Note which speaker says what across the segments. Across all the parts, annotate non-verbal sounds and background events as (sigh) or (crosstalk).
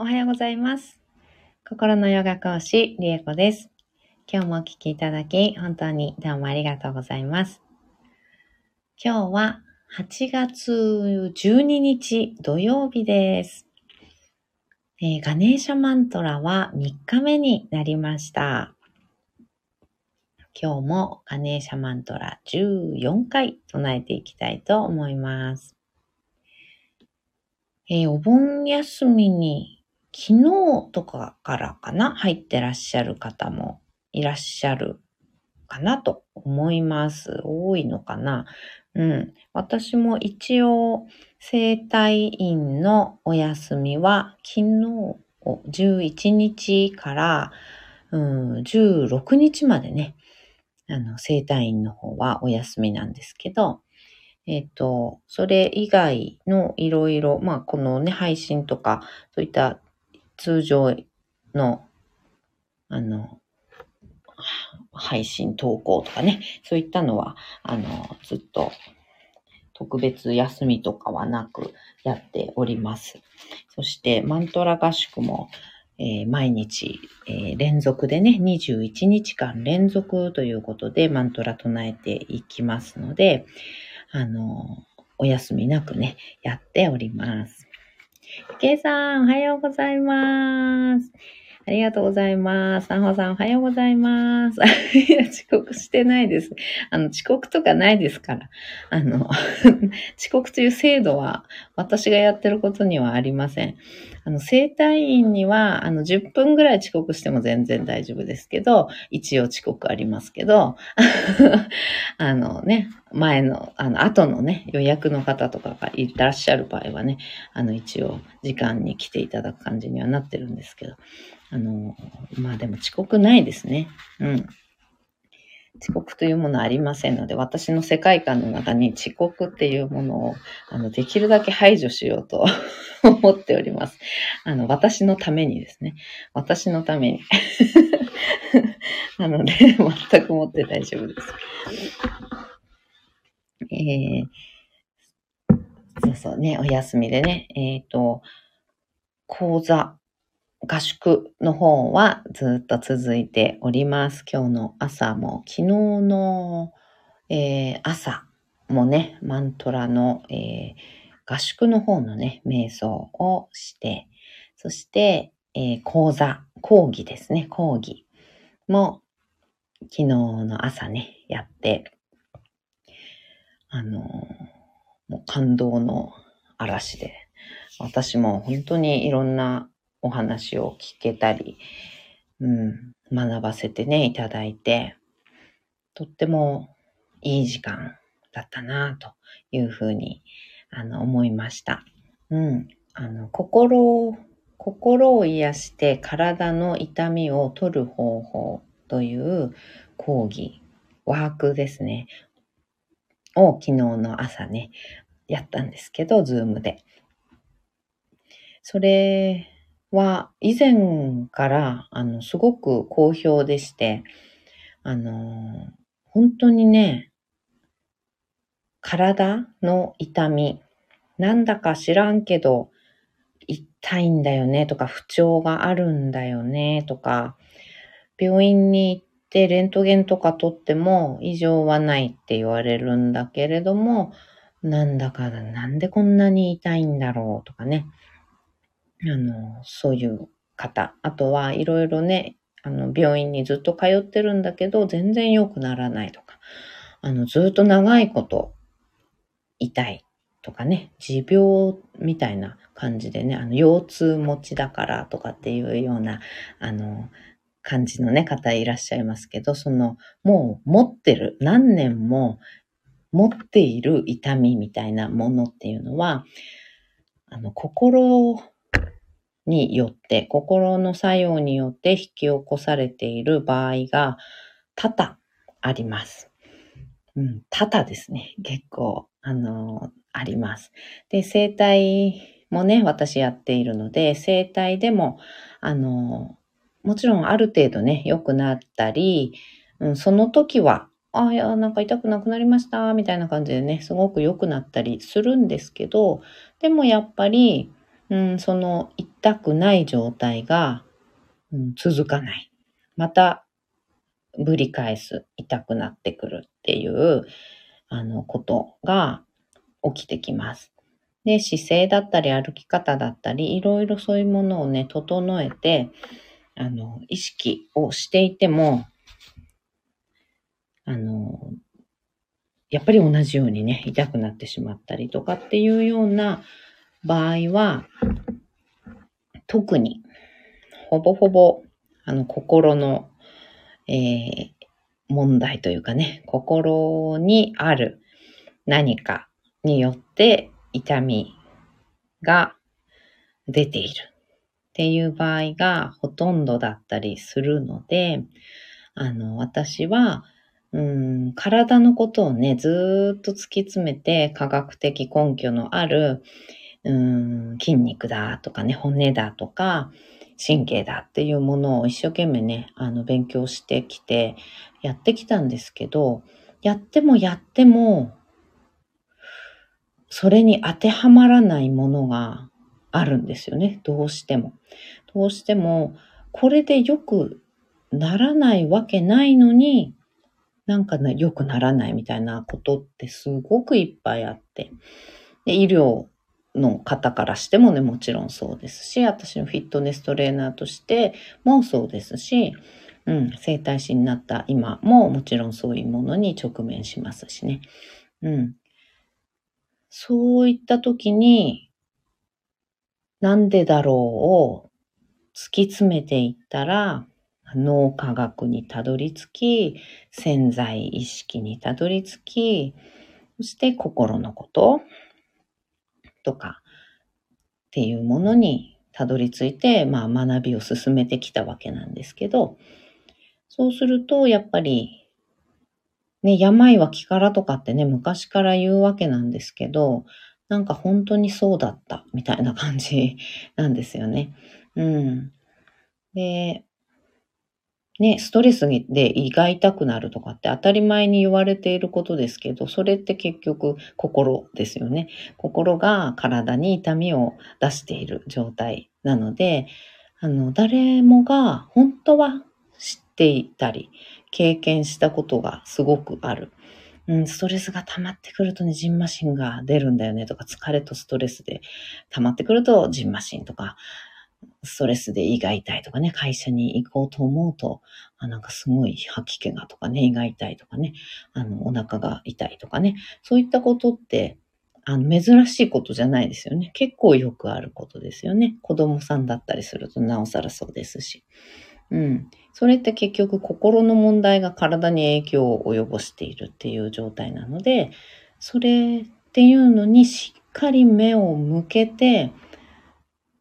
Speaker 1: おはようございます。心のヨガ講師、リエコです。今日もお聞きいただき、本当にどうもありがとうございます。今日は8月12日土曜日です。えーガネーシャマントラは3日目になりました。今日もガネーシャマントラ14回唱えていきたいと思います。えーお盆休みに昨日とかからかな入ってらっしゃる方もいらっしゃるかなと思います。多いのかなうん。私も一応生体院のお休みは昨日を11日から、うん、16日までね、あの、生体院の方はお休みなんですけど、えっ、と、それ以外のいろいろ、まあ、このね、配信とか、そういった通常の、あの、配信投稿とかね、そういったのは、あの、ずっと特別休みとかはなくやっております。そして、マントラ合宿も、えー毎日、えー連続でね、21日間連続ということでマントラ唱えていきますので、あの、お休みなくね、やっております。けいさん、おはようございます。ありがとうございます。さんほさん、おはようございます。(laughs) いや、遅刻してないです。あの、遅刻とかないですから。あの、(laughs) 遅刻という制度は私がやってることにはありません。あの、生体院には、あの、10分ぐらい遅刻しても全然大丈夫ですけど、一応遅刻ありますけど、(laughs) あのね、前の、あの、後のね、予約の方とかがいらっしゃる場合はね、あの、一応、時間に来ていただく感じにはなってるんですけど、あの、まあでも遅刻ないですね。うん。遅刻というものはありませんので、私の世界観の中に遅刻っていうものを、あの、できるだけ排除しようと (laughs) 思っております。あの、私のためにですね。私のために。(laughs) なので、全くもって大丈夫です。えー、そうそうね、お休みでね、えっ、と、講座、合宿の方はずっと続いております。今日の朝も、昨日の、えー朝もね、マントラの、えー合宿の方のね、瞑想をして、そして、えー講座、講義ですね、講義も昨日の朝ね、やって、あのもう感動の嵐で、私も本当にいろんなお話を聞けたり、うん、学ばせてね、いただいて、とってもいい時間だったなというふうに、あの、思いました。うん。あの、心を、心を癒して体の痛みを取る方法という講義、ワークですね。を昨日の朝ね、やったんですけど、ズームで。それは以前から、あの、すごく好評でして、あの、本当にね、体の痛み、なんだか知らんけど、痛いんだよねとか、不調があるんだよねとか、病院に行ってレントゲンとか取っても異常はないって言われるんだけれども、なんだかなんでこんなに痛いんだろうとかね。あの、そういう方。あとはいろいろね、あの、病院にずっと通ってるんだけど、全然良くならないとか。あの、ずっと長いこと痛いとかね、持病みたいな感じでね、あの、腰痛持ちだからとかっていうような、あの、感じのね、方いらっしゃいますけど、その、もう持ってる、何年も持っている痛みみたいなものっていうのは、あの、心によって、心の作用によって引き起こされている場合が多々あります。うん、多々ですね。結構、あの、あります。で、生体もね、私やっているので、生体でも、あの、もちろんある程度ね、良くなったり、うん、その時は、あいや、なんか痛くなくなりました、みたいな感じでね、すごく良くなったりするんですけど、でもやっぱり、うん、その痛くない状態が、うん、続かない。また、ぶり返す、痛くなってくるっていう、あの、ことが起きてきます。で、姿勢だったり歩き方だったり、いろいろそういうものをね、整えて、あの、意識をしていても、あの、やっぱり同じようにね、痛くなってしまったりとかっていうような場合は、特に、ほぼほぼ、あの、心の、えー、問題というかね、心にある何かによって痛みが出ているっていう場合がほとんどだったりするので、あの、私は、うん、体のことをね、ずっと突き詰めて科学的根拠のある、うん、筋肉だとかね、骨だとか、神経だっていうものを一生懸命ね、あの、勉強してきて、やってきたんですけど、やってもやっても、それに当てはまらないものがあるんですよね。どうしても。どうしても、これで良くならないわけないのに、なんかね、良くならないみたいなことってすごくいっぱいあって。で医療の方からしてもね、もちろんそうですし、私のフィットネストレーナーとしてもそうですし、うん、整体師になった今ももちろんそういうものに直面しますしね。うん。そういった時に、なんでだろうを突き詰めていったら、脳科学にたどり着き、潜在意識にたどり着き、そして心のこととかっていうものにたどり着いて、まあ学びを進めてきたわけなんですけど、そうするとやっぱり、ね、病は気からとかってね、昔から言うわけなんですけど、なんか本当にそうだったみたいな感じなんですよね。うん。で、ね、ストレスで胃が痛くなるとかって当たり前に言われていることですけど、それって結局心ですよね。心が体に痛みを出している状態なので、あの、誰もが本当は知っていたり、経験したことがすごくある。うん、ストレスが溜まってくるとね、ジンマシンが出るんだよねとか、疲れとストレスで溜まってくるとジンマシンとか、ストレスで胃が痛いとかね、会社に行こうと思うと、あなんかすごい吐き気がとかね、胃が痛いとかね、あの、お腹が痛いとかね、そういったことって、あの、珍しいことじゃないですよね。結構よくあることですよね。子供さんだったりするとなおさらそうですし。うん。それって結局心の問題が体に影響を及ぼしているっていう状態なので、それっていうのにしっかり目を向けて、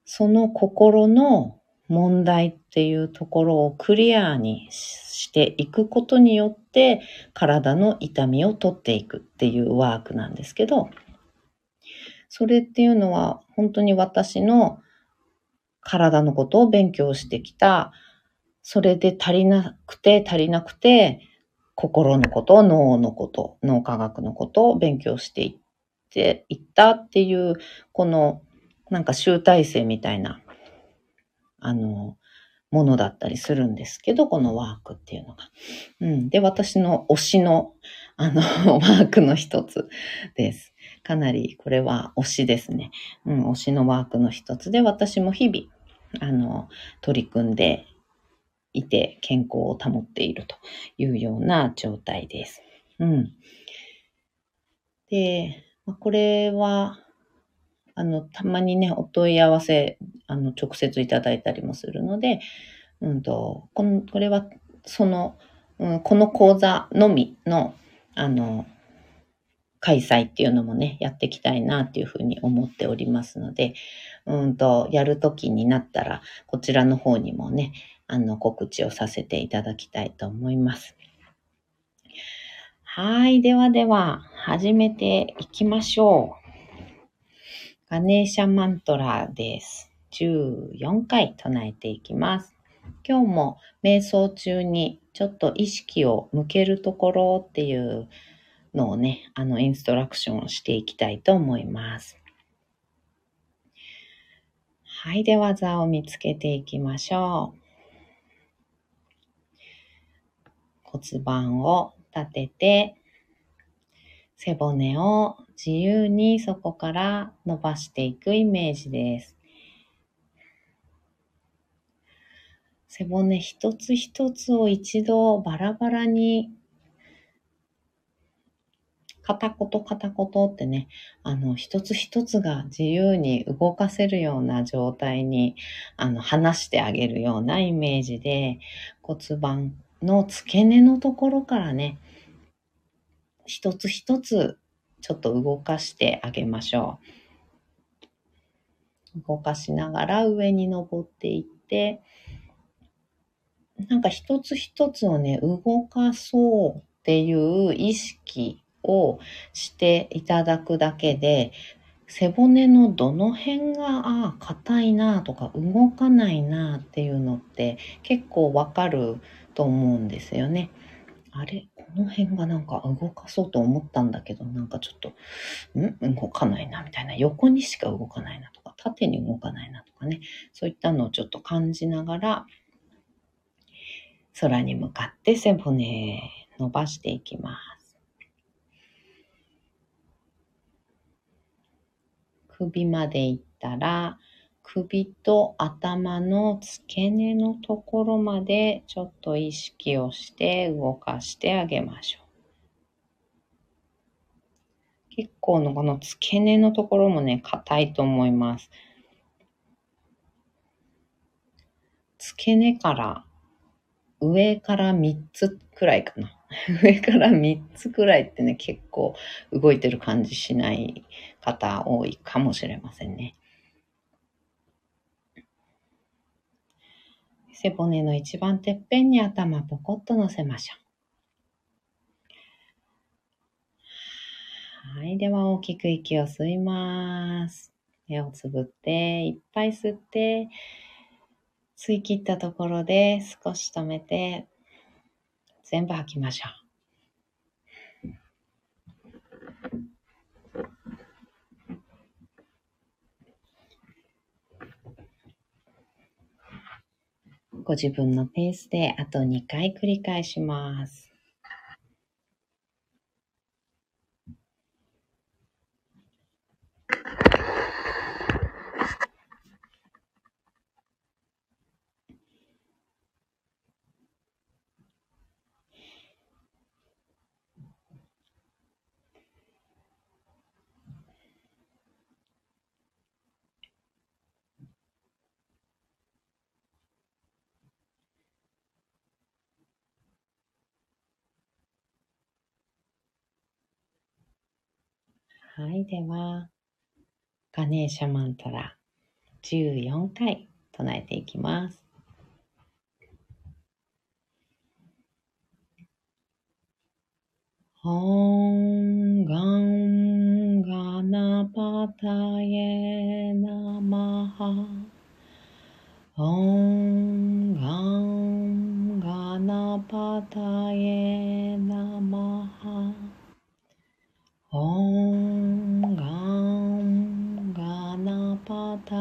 Speaker 1: その心の問題っていうところをクリアにしていくことによって体の痛みを取っていくっていうワークなんですけど、それっていうのは本当に私の体のことを勉強してきた、それで足りなくて足りなくて、心のこと、脳のこと、脳科学のことを勉強していっていったっていう、このなんか集大成みたいな、あの、ものだったりするんですけど、このワークっていうのが。うん。で、私の推しの、あの、(laughs) ワークの一つです。かなり、これは推しですね。うん、推しのワークの一つで、私も日々、あの、取り組んでいて、健康を保っているというような状態です。うん。で、これは、あの、たまにね、お問い合わせ、あの、直接いただいたりもするので、うんと、この、これは、その、うん、この講座のみの、あの、開催っていうのもね、やっていきたいなっていうふうに思っておりますので、うんと、やるときになったら、こちらの方にもね、あの、告知をさせていただきたいと思います。はい。ではでは、始めていきましょう。ガネーシャマントラです。14回唱えていきます。今日も瞑想中にちょっと意識を向けるところっていうのをね、あのインストラクションをしていきたいと思います。はい。では、座を見つけていきましょう。骨盤を立てて、背骨を自由にそこから伸ばしていくイメージです。背骨一つ一つを一度バラバラに片言片言ってね、あの、一つ一つが自由に動かせるような状態に、あの、話してあげるようなイメージで、骨盤の付け根のところからね、一つ一つちょっと動かしてあげましょう。動かしながら上に登っていって、なんか一つ一つをね、動かそうっていう意識をしていただくだけで、背骨のどの辺が、ああ、硬いなとか動かないなっていうのって結構わかると思うんですよね。あれ？この辺がなんか動かそうと思ったんだけど、なんかちょっと、ん？動かないなみたいな。横にしか動かないなとか、縦に動かないなとかね。そういったのをちょっと感じながら、空に向かって背骨伸ばしていきます。首まで行ったら、首と頭の付け根のところまでちょっと意識をして動かしてあげましょう。結構のこの付け根のところもね、硬いと思います。付け根から上から3つくらいかな。(laughs) 上から3つくらいってね、結構動いてる感じしない方多いかもしれませんね。背骨の一番てっぺんに頭ポコッと乗せましょう。はい。では大きく息を吸います。目をつぶって、いっぱい吸って、吸い切ったところで少し止めて、全部吐きましょう。ご自分のペースであと2回繰り返します。はい。では、ガネーシャマントラ14回唱えていきます。オンガンガナパタエナマハオンガンガナパタエナマハオンタ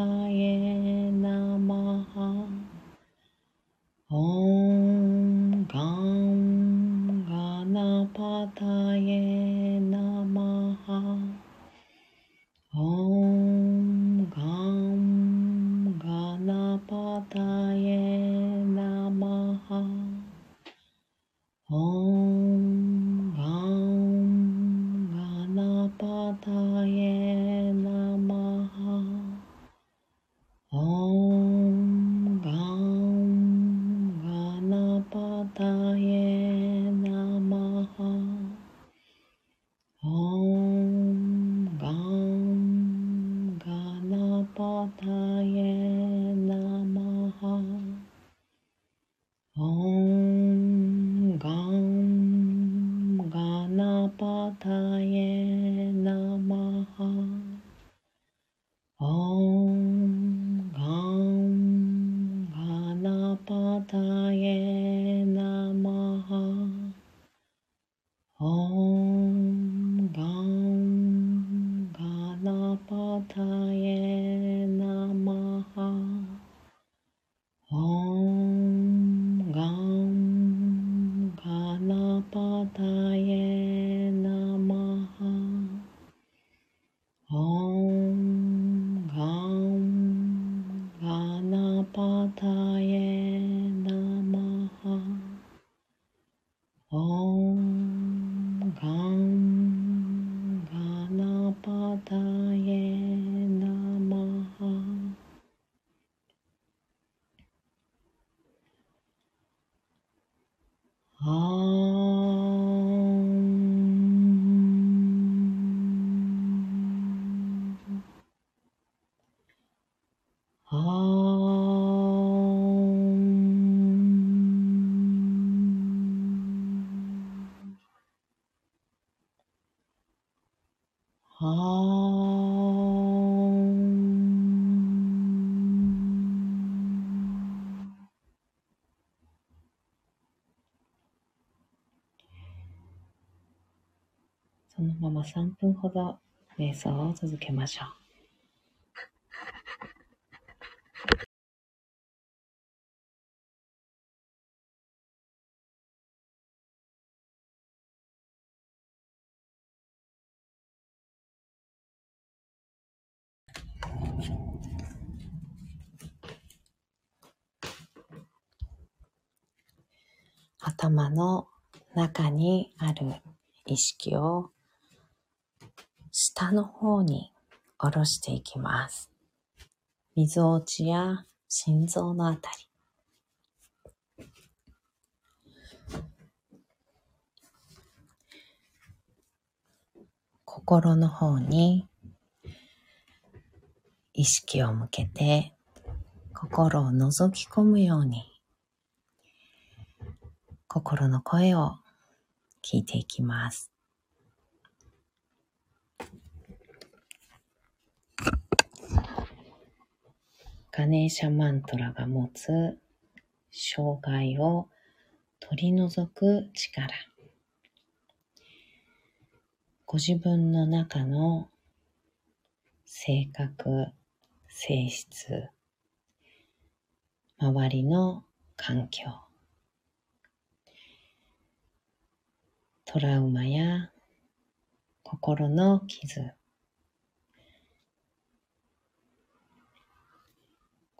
Speaker 1: 瞑想を続けましょう。頭の中にある意識を下の方に下ろしていきます。溝落ちや心臓のあたり。心の方に意識を向けて心を覗き込むように心の声を聞いていきます。ガネーシャマントラが持つ障害を取り除く力。ご自分の中の性格、性質、周りの環境、トラウマや心の傷、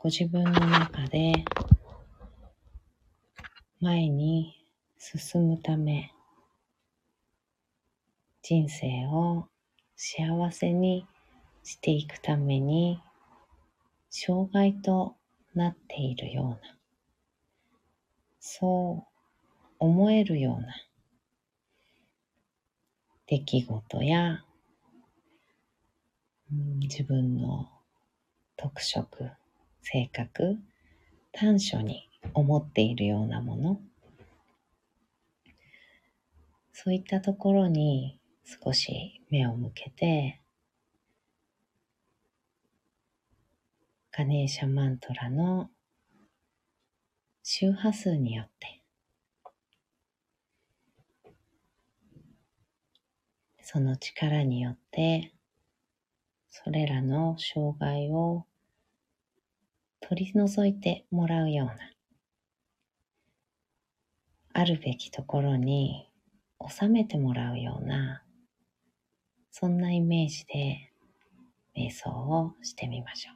Speaker 1: ご自分の中で前に進むため人生を幸せにしていくために障害となっているようなそう思えるような出来事や、うん、自分の特色、性格、短所に思っているようなもの、そういったところに少し目を向けて、ガネーシャマントラの周波数によってその力によって、それらの障害を取り除いてもらうような、あるべきところに収めてもらうような、そんなイメージで瞑想をしてみましょう。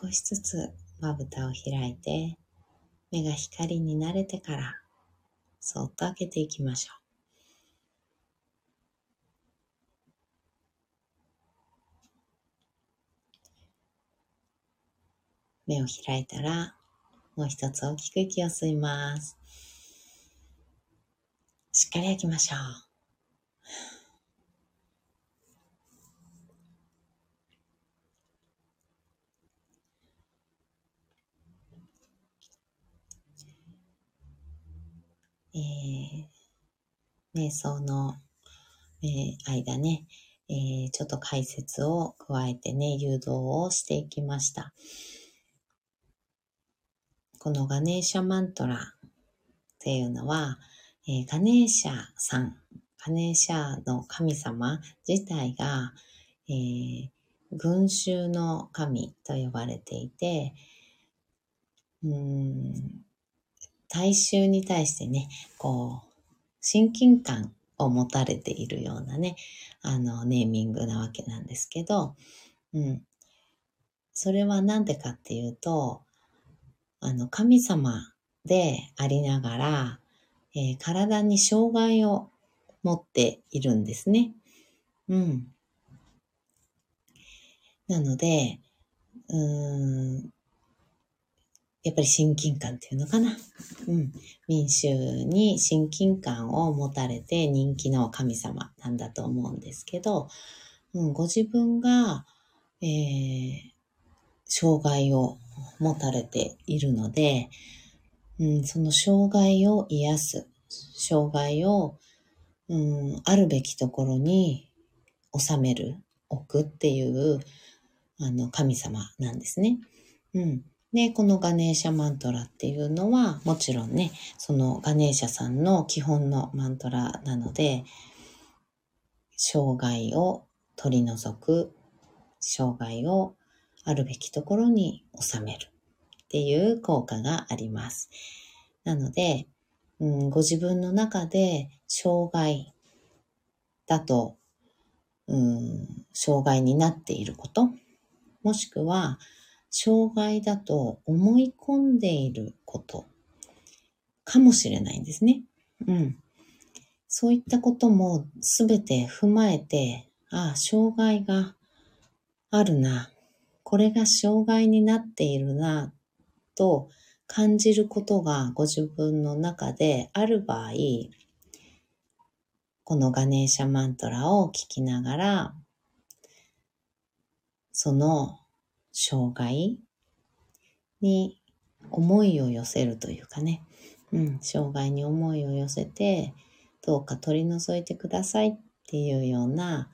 Speaker 1: 少しずつまぶたを開いて目が光に慣れてからそっと開けていきましょう。目を開いたらもう一つ大きく息を吸います。しっかり開きましょう。えー、瞑想の、えー、間ね、えー、ちょっと解説を加えてね、誘導をしていきました。このガネーシャマントラっていうのは、えガネーシャさん、ガネーシャの神様自体が、え群衆の神と呼ばれていて、うん大衆に対してね、こう、親近感を持たれているようなね、あの、ネーミングなわけなんですけど、うん。それはなんでかっていうと、あの、神様でありながら、えー、体に障害を持っているんですね。うん。なので、うーん、やっぱり親近感っていうのかな。うん。民衆に親近感を持たれて人気の神様なんだと思うんですけど、うん、ご自分が、えー、障害を持たれているので、うん、その障害を癒す、障害を、うん、あるべきところに収める、置くっていう、あの、神様なんですね。うん。で、このガネーシャマントラっていうのは、もちろんね、そのガネーシャさんの基本のマントラなので、障害を取り除く、障害をあるべきところに収めるっていう効果があります。なので、うん、ご自分の中で障害だと、うん、障害になっていること、もしくは、障害だと思い込んでいることかもしれないんですね。うん。そういったこともすべて踏まえて、ああ、障害があるな。これが障害になっているな、と感じることがご自分の中である場合、このガネーシャマントラを聞きながら、その障害に思いを寄せるというかね、うん、障害に思いを寄せて、どうか取り除いてくださいっていうような、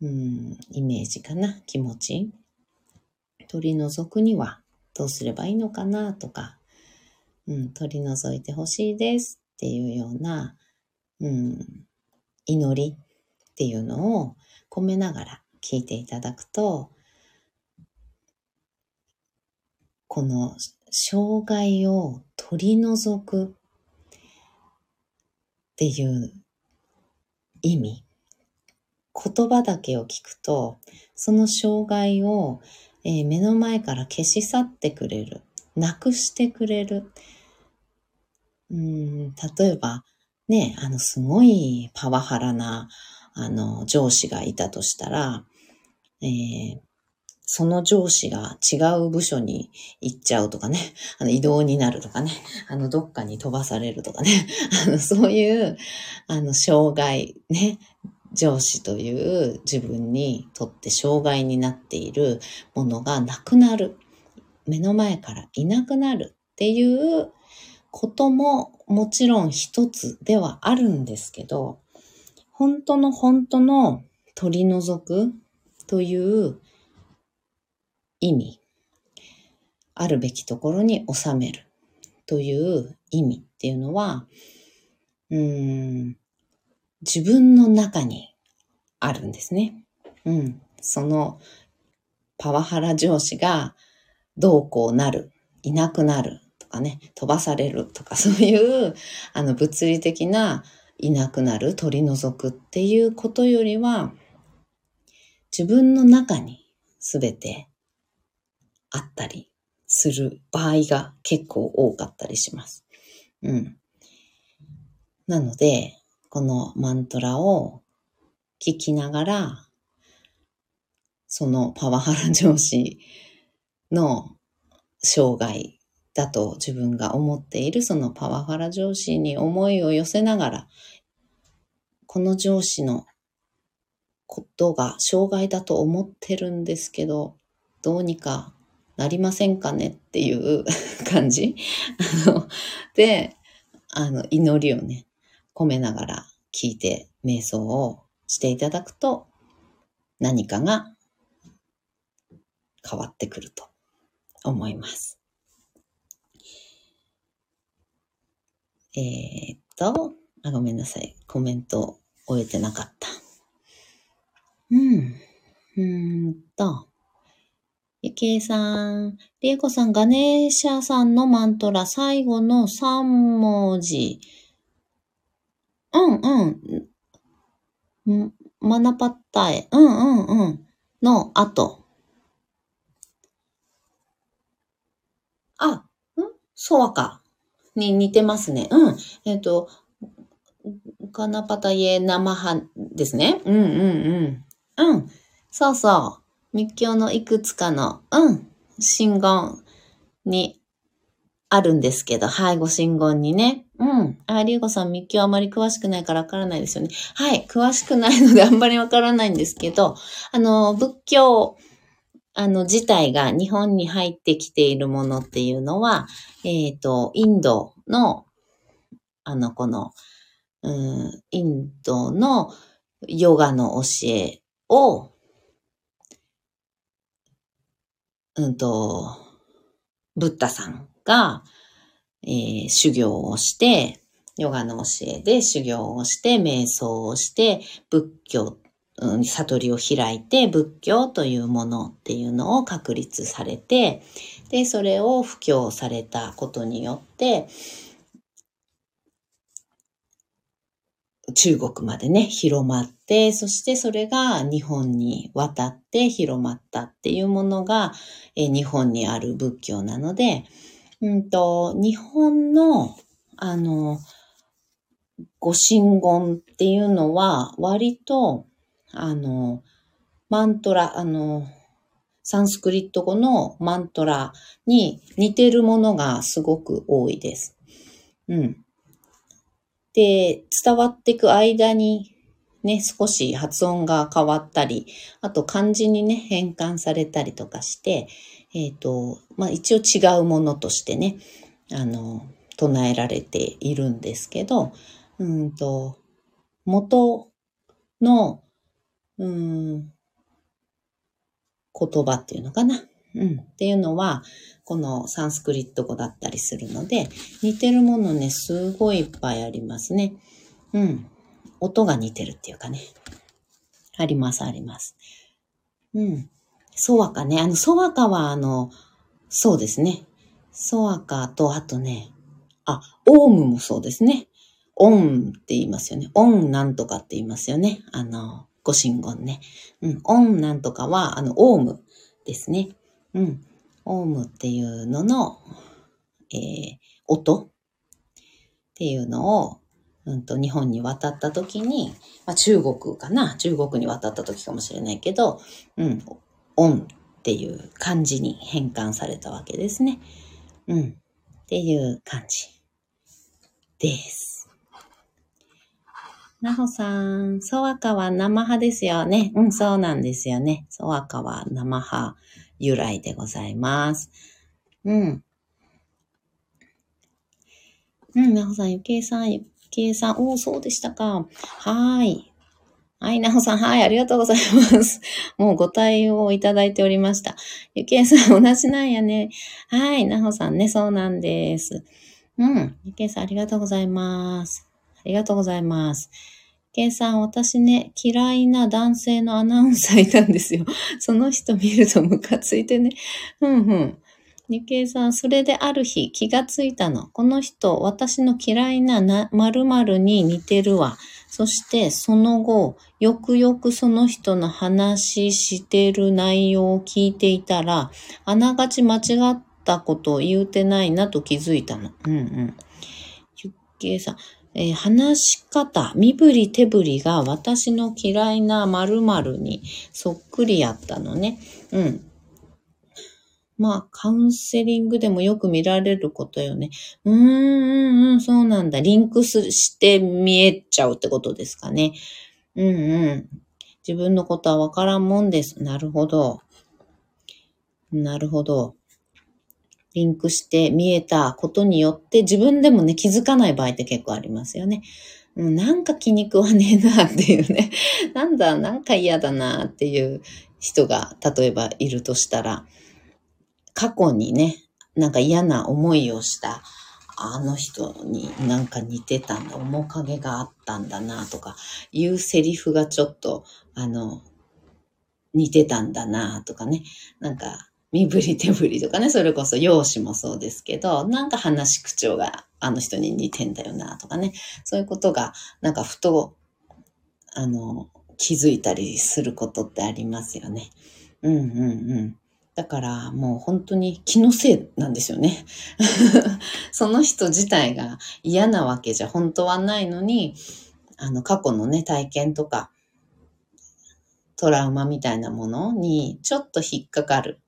Speaker 1: うん、イメージかな、気持ち。取り除くにはどうすればいいのかなとか、うん、取り除いてほしいですっていうような、うん、祈りっていうのを込めながら聞いていただくと、この障害を取り除くっていう意味。言葉だけを聞くと、その障害を、えー、目の前から消し去ってくれる。なくしてくれる。うん、例えば、ね、あの、すごいパワハラな、あの、上司がいたとしたら、えー、その上司が違う部署に行っちゃうとかね、あの移動になるとかね、あのどっかに飛ばされるとかね、(laughs) あのそういう、あの障害ね、上司という自分にとって障害になっているものがなくなる。目の前からいなくなるっていうことももちろん一つではあるんですけど、本当の本当の取り除くという意味、あるべきところに収めるという意味っていうのは、うん、自分の中にあるんですね。うん。そのパワハラ上司がどうこうなる、いなくなるとかね、飛ばされるとかそういうあの物理的ないなくなる、取り除くっていうことよりは自分の中にすべてあったりする場合が結構多かったりします。うん。なので、このマントラを聞きながら、そのパワハラ上司の障害だと自分が思っているそのパワハラ上司に思いを寄せながら、この上司のことが障害だと思ってるんですけど、どうにかなりませんかねっていう (laughs) 感じ？(laughs) で、あの、祈りをね、込めながら聞いて瞑想をしていただくと、何かが変わってくると思います。えー、っとあ、ごめんなさい。コメント終えてなかった。うん。うーんと。ゆきえさん、りえこさん、ガネーシャさんのマントラ、最後の3文字。うんうん。マナパッタエ。うんうんうん。の後。あ、ん？ソワカに似てますね。うん。えっ、ー、と、ガナパタイエ生ハですね。うんうんうん。うん。そうそう。密教のいくつかの、うん。信言にあるんですけど、背後信言にね。うん。あ、りゅうこさん密教あまり詳しくないからわからないですよね。はい。詳しくないのであんまりわからないんですけど、あの、仏教、あの、自体が日本に入ってきているものっていうのは、えっ、ー、と、インドの、あの、この、うん、インドのヨガの教えを、うんと、ブッダさんが、えー、修行をして、ヨガの教えで修行をして、瞑想をして、仏教うん、悟りを開いて仏教というものっていうのを確立されて、で、それを布教されたことによって、中国までね、広まって、そしてそれが日本に渡って広まったっていうものが、え日本にある仏教なので、うんと、日本の、あの、ご神言っていうのは割とあの、マントラ、あの、サンスクリット語のマントラに似てるものがすごく多いです。うん。で、伝わっていく間にね、少し発音が変わったり、あと漢字にね、変換されたりとかして、えっ、ー、と、まあ一応違うものとしてね、あの、唱えられているんですけど、うんと、元のうん、言葉っていうのかな？うん。っていうのは、このサンスクリット語だったりするので、似てるものね、すごいいっぱいありますね。うん。音が似てるっていうかね。あります、あります。うん。ソワカね。あの、ソワカは、あの、そうですね。ソワカと、あとね、あ、オウムもそうですね。オンって言いますよね。オンなんとかって言いますよね。あの、ご神言ね。うん。オンなんとかは、あの、オウムですね。うん。オウムっていうのの、えー、音っていうのを、うんと、日本に渡った時に、まあ、中国かな？中国に渡った時かもしれないけど、うん。オンっていう漢字に変換されたわけですね。うん。っていう感じです。なほさん、ソワカは生派ですよね。うん、そうなんですよね。ソワカは生派由来でございます。うん。うん、なほさん、ゆけいさん、ゆけいさん、おー、そうでしたか。はい。はい、なほさん、はい、ありがとうございます。(laughs) もうご対応いただいておりました。ゆけいさん、同じなんやね。はい、なほさんね、そうなんです。うん、ゆけいさん、ありがとうございます。ありがとうございます。ゆけいさん、私ね、嫌いな男性のアナウンサーいたんですよ。(laughs) その人見るとムカついてね。うんうん。ゆけいさん、それである日気がついたの。この人、私の嫌いなな〇〇に似てるわ。そしてその後、よくよくその人の話してる内容を聞いていたら、あながち間違ったことを言うてないなと気づいたの。うんうん。ゆっけいさん、えー、話し方、身振り手振りが私の嫌いな〇〇にそっくりやったのね。うん。まあ、カウンセリングでもよく見られることよね。うーん、うん、そうなんだ。リンクして見えちゃうってことですかね。うんうん。自分のことはわからんもんです。なるほど。なるほど。リンクして見えたことによって自分でもね、気づかない場合って結構ありますよね。うん、なんか気に食わねえなっていうね。(laughs) なんだ、なんか嫌だなっていう人が例えばいるとしたら、過去にね、なんか嫌な思いをしたあの人になんか似てたんだ、面影があったんだなとかいうセリフがちょっと、あの、似てたんだなとかね。なんか、身振り手振りとかね、それこそ容姿もそうですけど、なんか話し口調があの人に似てんだよなとかね。そういうことが、なんかふと、あの、気づいたりすることってありますよね。うんうんうん。だからもう本当に気のせいなんですよね。(laughs) その人自体が嫌なわけじゃ本当はないのに、あの過去のね、体験とか、トラウマみたいなものにちょっと引っかかる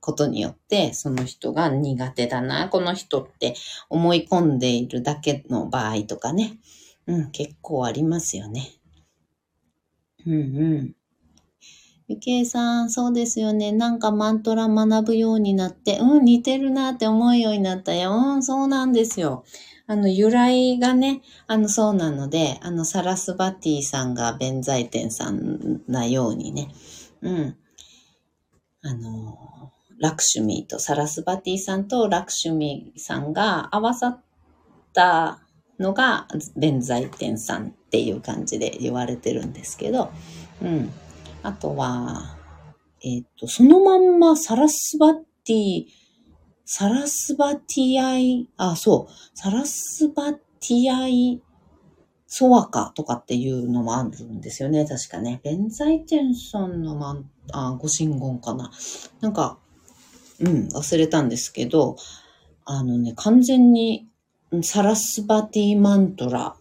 Speaker 1: ことによって、その人が苦手だな、この人って思い込んでいるだけの場合とかね。うん、結構ありますよね。うんうん。ゆけいさん、そうですよね。なんかマントラ学ぶようになって、うん、似てるなって思うようになったよ。うん、そうなんですよ。あの、由来がね、あの、そうなので、あの、サラスバティさんが弁財天さんなようにね、うん。あの、ラクシュミーと、サラスバティさんとラクシュミーさんが合わさったのが弁財天さんっていう感じで言われてるんですけど、うん。あとは、えっ、ー、と、そのまんまサラスバティ、サラスバティアイ、あ、そう、サラスバティアイソワカとかっていうのもあるんですよね、確かね。ベンザイテンソンのマン、あ、ご神言かな。なんか、うん、忘れたんですけど、あのね、完全にサラスバティマントラ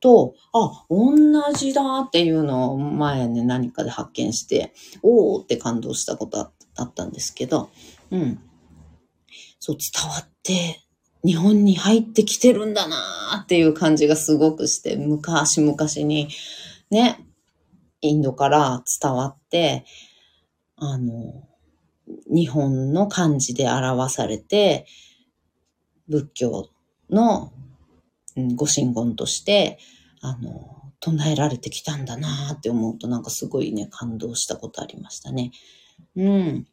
Speaker 1: と、あ、同じだっていうのを前ね、何かで発見して、おーって感動したことあったんですけど、うん。そう、伝わって、日本に入ってきてるんだなーっていう感じがすごくして、昔々に、ね、インドから伝わって、あの、日本の漢字で表されて、仏教のご神言として、あの、唱えられてきたんだなって思うとなんかすごいね、感動したことありましたね。うん。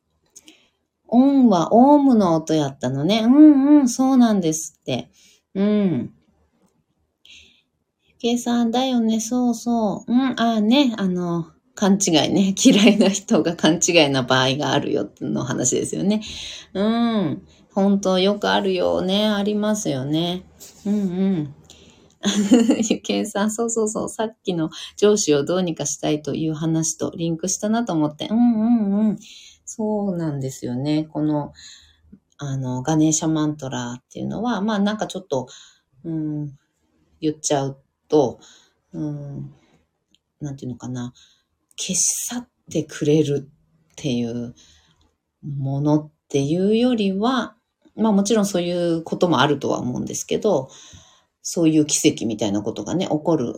Speaker 1: 音はオウムの音やったのね。うんうん、そうなんですって。うん。計算だよね、そうそう。うん、ああね、あの、勘違いね。(laughs) 嫌いな人が勘違いな場合があるよの話ですよね。うん。本当よくあるよね。ありますよね。うんうん。ゆけいさん、そうそうそう。さっきの上司をどうにかしたいという話とリンクしたなと思って。うんうんうん。そうなんですよね。この、あの、ガネーシャマントラっていうのは、まあなんかちょっと、うん、言っちゃうと、うん、なんていうのかな。消し去ってくれるっていうものっていうよりは、まあもちろんそういうこともあるとは思うんですけど、そういう奇跡みたいなことがね、起こる、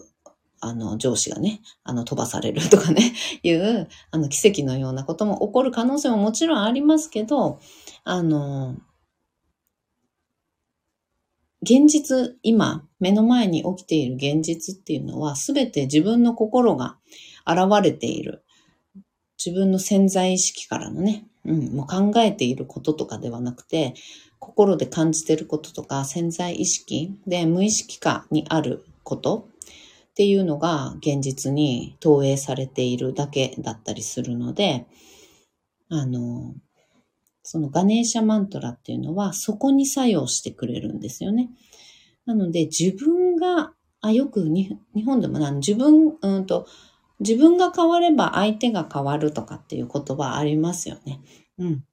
Speaker 1: あの、上司がね、あの、飛ばされるとかね、(laughs) いう、あの、奇跡のようなことも起こる可能性ももちろんありますけど、あの、現実、今、目の前に起きている現実っていうのは、すべて自分の心が現れている。自分の潜在意識からのね、うん、もう考えていることとかではなくて、心で感じていることとか潜在意識で無意識化にあることっていうのが現実に投影されているだけだったりするので、あの、そのガネーシャマントラっていうのはそこに作用してくれるんですよね。なので自分が、あ、よく日本でもな自分、うんと、自分が変われば相手が変わるとかっていう言葉ありますよね。うん。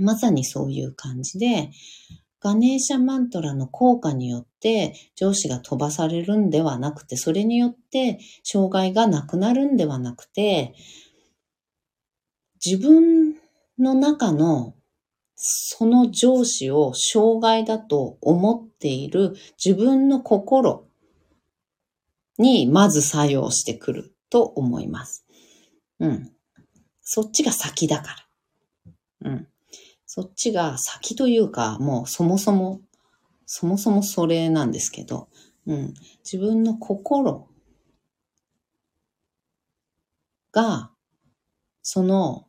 Speaker 1: まさにそういう感じで、ガネーシャマントラの効果によって上司が飛ばされるんではなくて、それによって障害がなくなるんではなくて、自分の中のその上司を障害だと思っている自分の心にまず作用してくると思います。うん。そっちが先だから。うん。そっちが先というか、もうそもそも、そもそもそれなんですけど、うん。自分の心が、その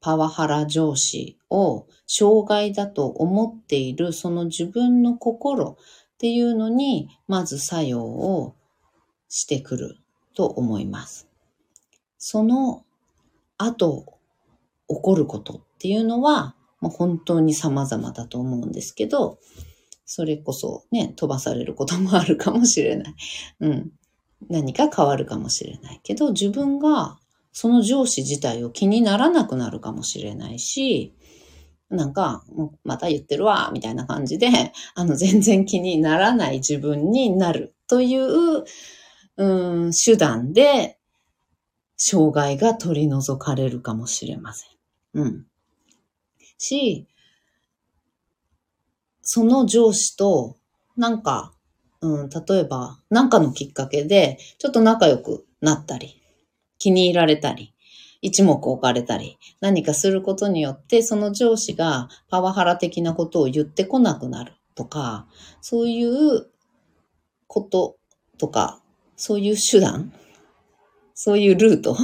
Speaker 1: パワハラ上司を障害だと思っているその自分の心っていうのにまず作用をしてくると思います。その後起こることっていうのはもう本当に様々だと思うんですけど、それこそね、飛ばされることもあるかもしれない。うん。何か変わるかもしれないけど、自分がその上司自体を気にならなくなるかもしれないし、なんか、また言ってるわ、みたいな感じで、(laughs) あの、全然気にならない自分になるという、うん、手段で、障害が取り除かれるかもしれません。うん。し、その上司と、なんか、うん、例えば、なんかのきっかけで、ちょっと仲良くなったり、気に入られたり、一目置かれたり、何かすることによって、その上司がパワハラ的なことを言ってこなくなるとか、そういうこととか、そういう手段そういうルート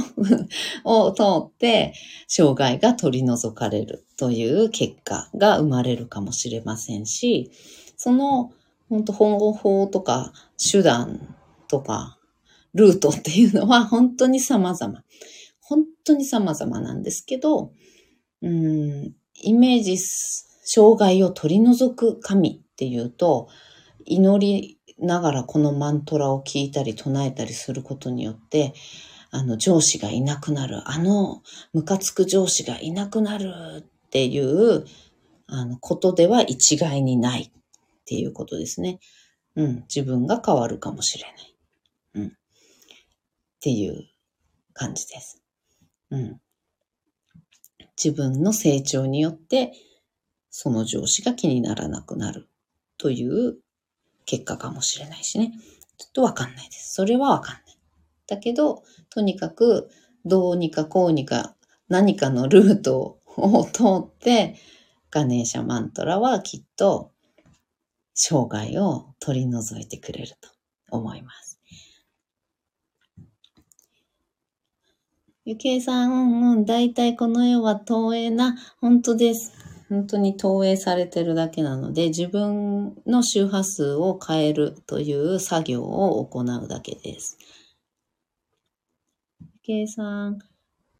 Speaker 1: (laughs) を通って、障害が取り除かれるという結果が生まれるかもしれませんし、その、本当方法とか手段とかルートっていうのは本当に様々。本当に様々なんですけど、うん、イメージ、障害を取り除く神っていうと、祈りながらこのマントラを聞いたり唱えたりすることによって、あの上司がいなくなる、あのムカつく上司がいなくなるっていうあのことでは一概にないっていうことですね。うん、自分が変わるかもしれない。うん。っていう感じです。うん。自分の成長によって、その上司が気にならなくなるという結果かもしれないしね。ちょっとわかんないです。それはわかんない。だけど、とにかくどうにかこうにか何かのルートを (laughs) 通って、ガネーシャマントラはきっと障害を取り除いてくれると思います。ゆけいさん、うんうん、だいたいこの世は投影な、本当です。本当に投影されてるだけなので、自分の周波数を変えるという作業を行うだけです。計算、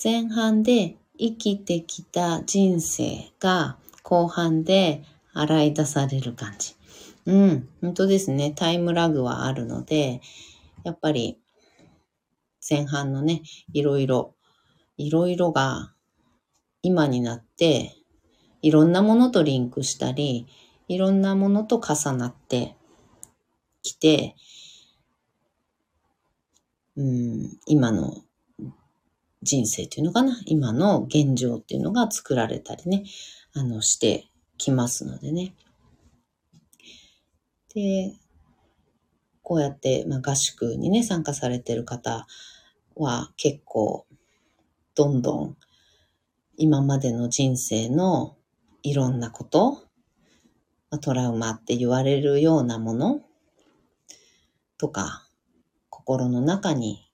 Speaker 1: 前半で生きてきた人生が後半で洗い出される感じ。うん、本当ですね。タイムラグはあるので、やっぱり前半のね、いろいろ、いろいろが今になっていろんなものとリンクしたり、いろんなものと重なってきて、うん、今の人生っていうのかな？今の現状っていうのが作られたりね、あの、してきますのでね。で、こうやって、まあ、合宿にね、参加されてる方は結構、どんどん今までの人生のいろんなことトラウマって言われるようなものとか、心の中に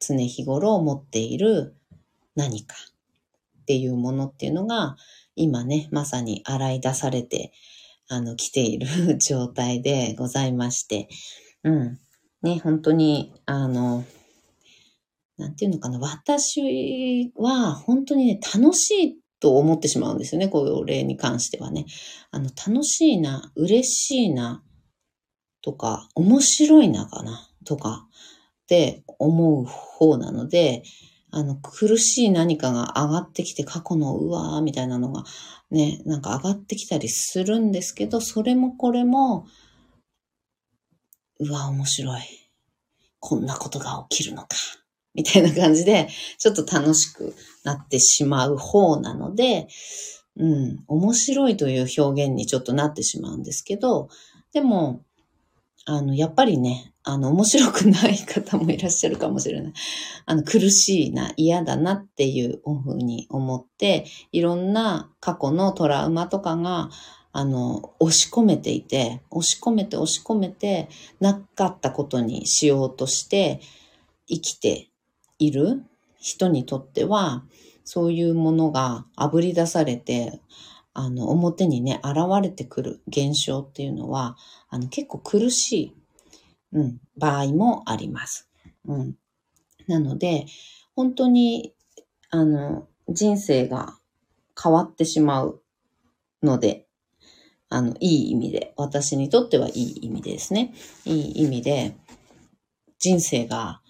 Speaker 1: 常日頃持っている何かっていうものっていうのが、今ね、まさに洗い出されて、あの、来ている状態でございまして、うん。ね、本当に、あの、なんていうのかな、私は本当にね、楽しいと思ってしまうんですよね、こういう例に関してはね。あの、楽しいな、嬉しいな、とか、面白いなかな、とか、って思う方なので、あの、苦しい何かが上がってきて、過去のうわーみたいなのがね、なんか上がってきたりするんですけど、それもこれも、うわ、面白い。こんなことが起きるのか。みたいな感じで、ちょっと楽しくなってしまう方なので、うん、面白いという表現にちょっとなってしまうんですけど、でも、あの、やっぱりね、あの、面白くない方もいらっしゃるかもしれない。あの、苦しいな、嫌だなっていうふうに思って、いろんな過去のトラウマとかが、あの、押し込めていて、押し込めて押し込めて、なかったことにしようとして生きている人にとっては、そういうものが炙り出されて、あの、表にね、現れてくる現象っていうのは、あの、結構苦しい、うん、場合もあります。うん。なので、本当に、あの、人生が変わってしまうので、あの、いい意味で、私にとってはいい意味ですね。いい意味で、人生が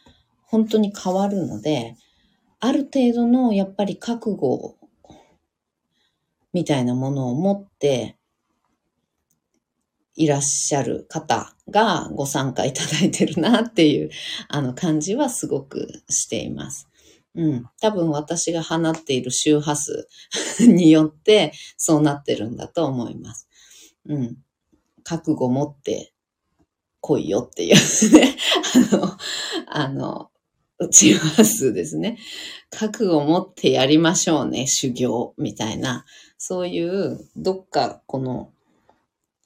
Speaker 1: 本当に変わるので、ある程度のやっぱり覚悟みたいなものを持っていらっしゃる方がご参加いただいてるなっていうあの感じはすごくしています。うん。多分私が放っている周波数 (laughs) によってそうなってるんだと思います。うん。覚悟持って来いよっていうね。(laughs) あの、あの、周波数ですね。覚悟を持ってやりましょうね、修行みたいな。そういうどっかこの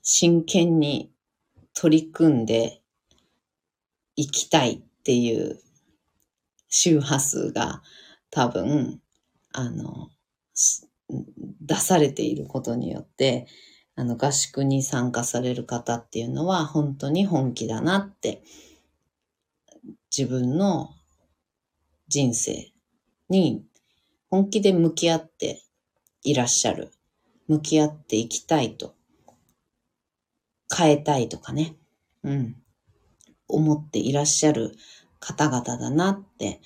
Speaker 1: 真剣に取り組んでいきたいっていう周波数が多分、あの、出されていることによって、あの、合宿に参加される方っていうのは本当に本気だなって、自分の人生に本気で向き合っていらっしゃる。向き合っていきたいと。変えたいとかね。うん。思っていらっしゃる方々だなって、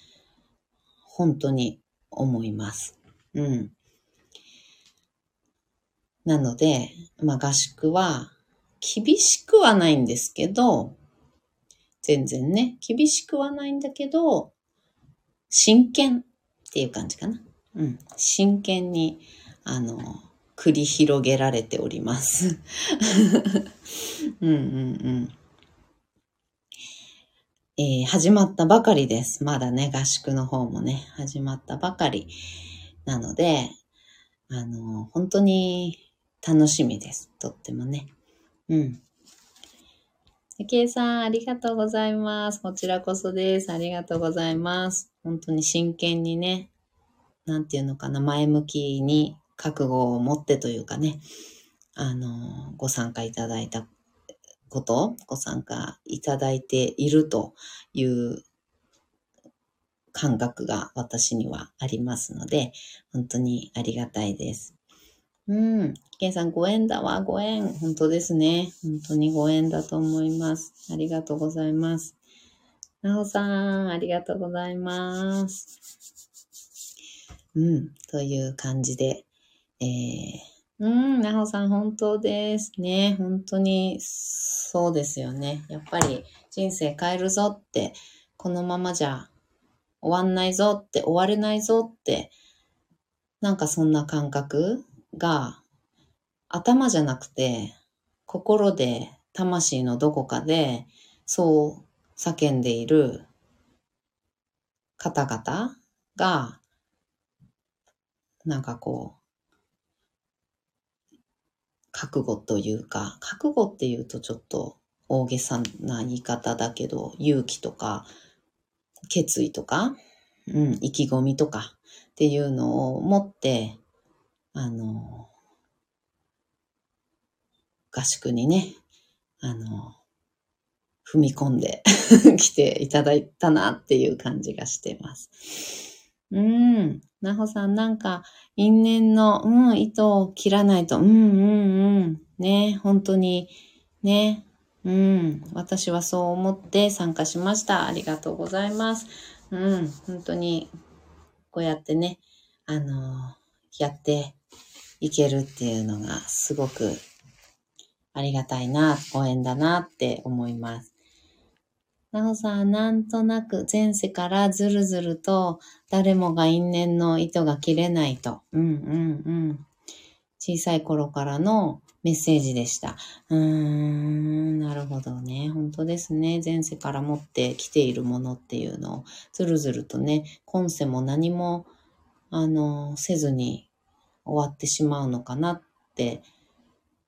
Speaker 1: 本当に思います。うん。なので、まあ合宿は厳しくはないんですけど、全然ね、厳しくはないんだけど、真剣っていう感じかな。うん。真剣にあの、繰り広げられております。(laughs) うんうんうん。えー、始まったばかりです。まだね、合宿の方もね、始まったばかり。なので、あの、本当に楽しみです。とってもね。うん。けいさん、ありがとうございます。こちらこそです。ありがとうございます。本当に真剣にね、なんていうのかな、前向きに覚悟を持ってというかね、あの、ご参加いただいたこと、ご参加いただいているという感覚が私にはありますので、本当にありがたいです。うん。ケンさん、ご縁だわ、ご縁。本当ですね。本当にご縁だと思います。ありがとうございます。なおさん、ありがとうございます。うん。という感じで、えー、うん、なほさん本当ですね。本当にそうですよね。やっぱり人生変えるぞって、このままじゃ終わんないぞって、終われないぞって、なんかそんな感覚が頭じゃなくて心で魂のどこかでそう叫んでいる方々がなんかこう覚悟というか、覚悟っていうとちょっと大げさな言い方だけど、勇気とか、決意とか、うん、意気込みとかっていうのを持って、あの、合宿にね、あの、踏み込んで (laughs) 来ていただいたなっていう感じがしてます。うん。なほさん、なんか、因縁の、うん、糸を切らないと、うん、うん、うん。ね、本当に、ね、うん。私はそう思って参加しました。ありがとうございます。うん。本当に、こうやってね、あのやっていけるっていうのがすごくありがたいな、ご縁だなって思います。なおさん、なんとなく前世からずるずると誰もが因縁の糸が切れないと。うんうんうん。小さい頃からのメッセージでした。うーん、なるほどね。本当ですね。前世から持ってきているものっていうのをずるずるとね、今世も何も、あの、せずに終わってしまうのかなって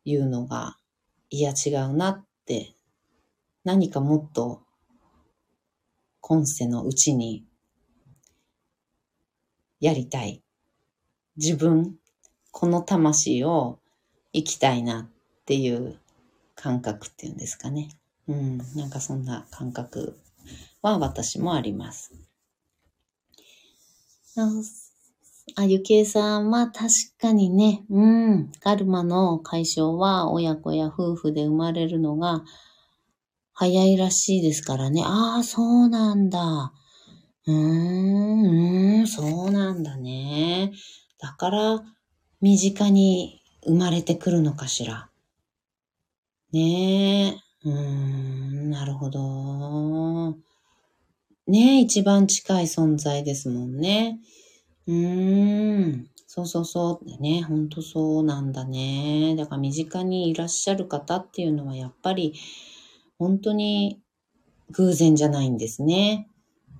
Speaker 1: いうのが、いや違うなって、何かもっと今世のうちにやりたい。自分、この魂を生きたいなっていう感覚っていうんですかね。うん、なんかそんな感覚は私もあります。あ、ゆけいさんは確かにね、うん、カルマの解消は親子や夫婦で生まれるのが早いらしいですからね。ああ、そうなんだ。うーん、うん、そうなんだね。だから、身近に生まれてくるのかしら。ねえ。うーん、なるほど。ねえ、一番近い存在ですもんね。うーん。そうそうそう。ね、ほんとそうなんだね。だから身近にいらっしゃる方っていうのはやっぱり本当に偶然じゃないんですね。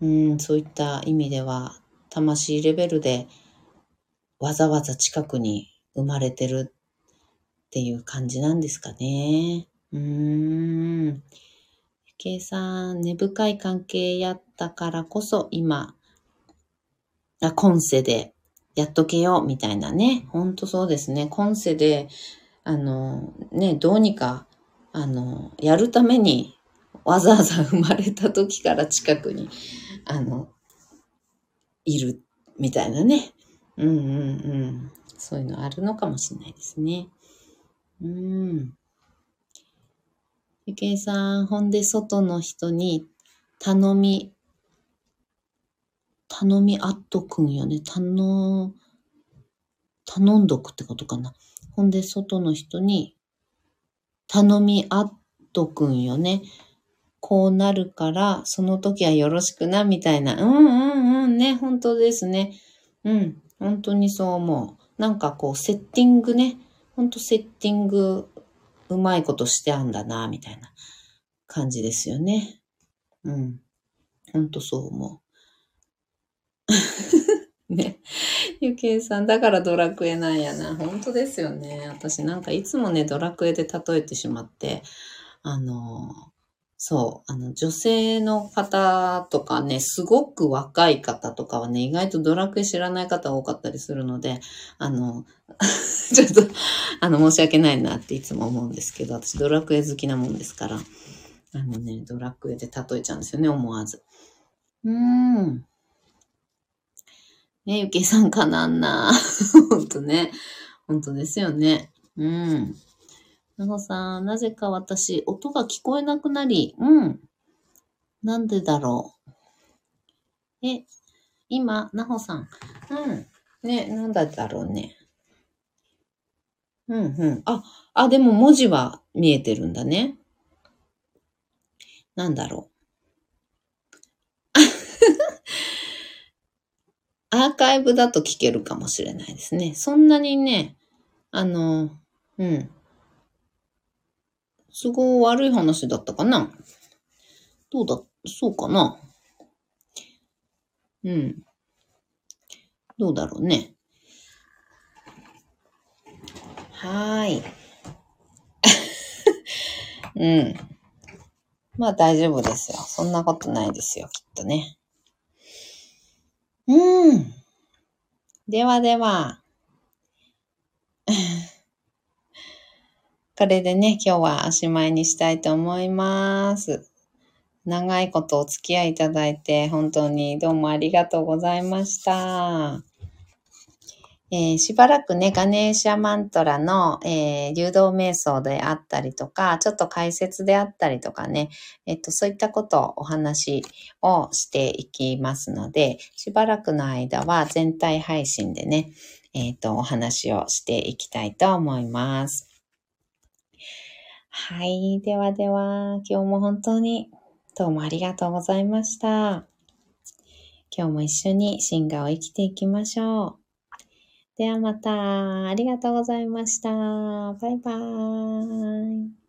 Speaker 1: うん、そういった意味では、魂レベルでわざわざ近くに生まれてるっていう感じなんですかね。うーん。計算、根深い関係やったからこそ今、あ、今世でやっとけよ、みたいなね。ほんとそうですね。今世で、あの、ね、どうにかあの、やるためにわざわざ生まれた時から近くに、あの、いるみたいなね。うんうんうん。そういうのあるのかもしれないですね。うん。ゆけいさん、ほんで外の人に頼み、頼みあっとくんよね。頼、頼んどくってことかな。ほんで外の人に頼みあっとくんよね。こうなるから、その時はよろしくな、みたいな。うんうんうんね、本当ですね。うん、本当にそう思う。なんかこう、セッティングね。ほんとセッティング、うまいことしてあんだな、みたいな感じですよね。うん。ほんとそう思う。(laughs) ね。ゆけいさん、だからドラクエなんやな。本当ですよね。私なんかいつもね、ドラクエで例えてしまって、あの、そう、あの、女性の方とかね、すごく若い方とかはね、意外とドラクエ知らない方多かったりするので、あの、(laughs) ちょっと、あの、申し訳ないなっていつも思うんですけど、私ドラクエ好きなもんですから、あのね、ドラクエで例えちゃうんですよね、思わず。うーん。ね、ゆきさんかなんな。(laughs) ほんとね。ほんとですよね。うん。なほさん、なぜか私、音が聞こえなくなり、うん。なんでだろう。え、今、なほさん。うん。ね、なんだだろうね。うんうん。あ、あ、でも文字は見えてるんだね。なんだろう。アーカイブだと聞けるかもしれないですね。そんなにね、あの、うん。すごい悪い話だったかな？どうだ、そうかな？うん。どうだろうね。はーい。(laughs) うん。まあ大丈夫ですよ。そんなことないですよ、きっとね。うん。ではでは。(laughs) これでね、今日はおしまいにしたいと思います。長いことお付き合いいただいて、本当にどうもありがとうございました。えー、しばらくね、ガネーシャマントラの、えー、流動瞑想であったりとか、ちょっと解説であったりとかね、えっと、そういったことをお話をしていきますので、しばらくの間は全体配信でね、えっと、お話をしていきたいと思います。はい。ではでは、今日も本当にどうもありがとうございました。今日も一緒に進化を生きていきましょう。ではまた。ありがとうございました。バイバーイ。